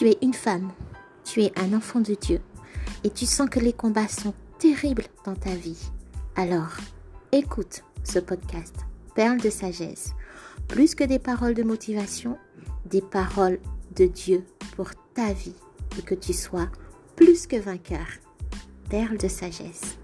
tu es une femme, tu es un enfant de Dieu et tu sens que les combats sont terribles dans ta vie, alors écoute ce podcast, Perle de sagesse. Plus que des paroles de motivation, des paroles de Dieu pour ta vie et que tu sois plus que vainqueur. Perle de sagesse.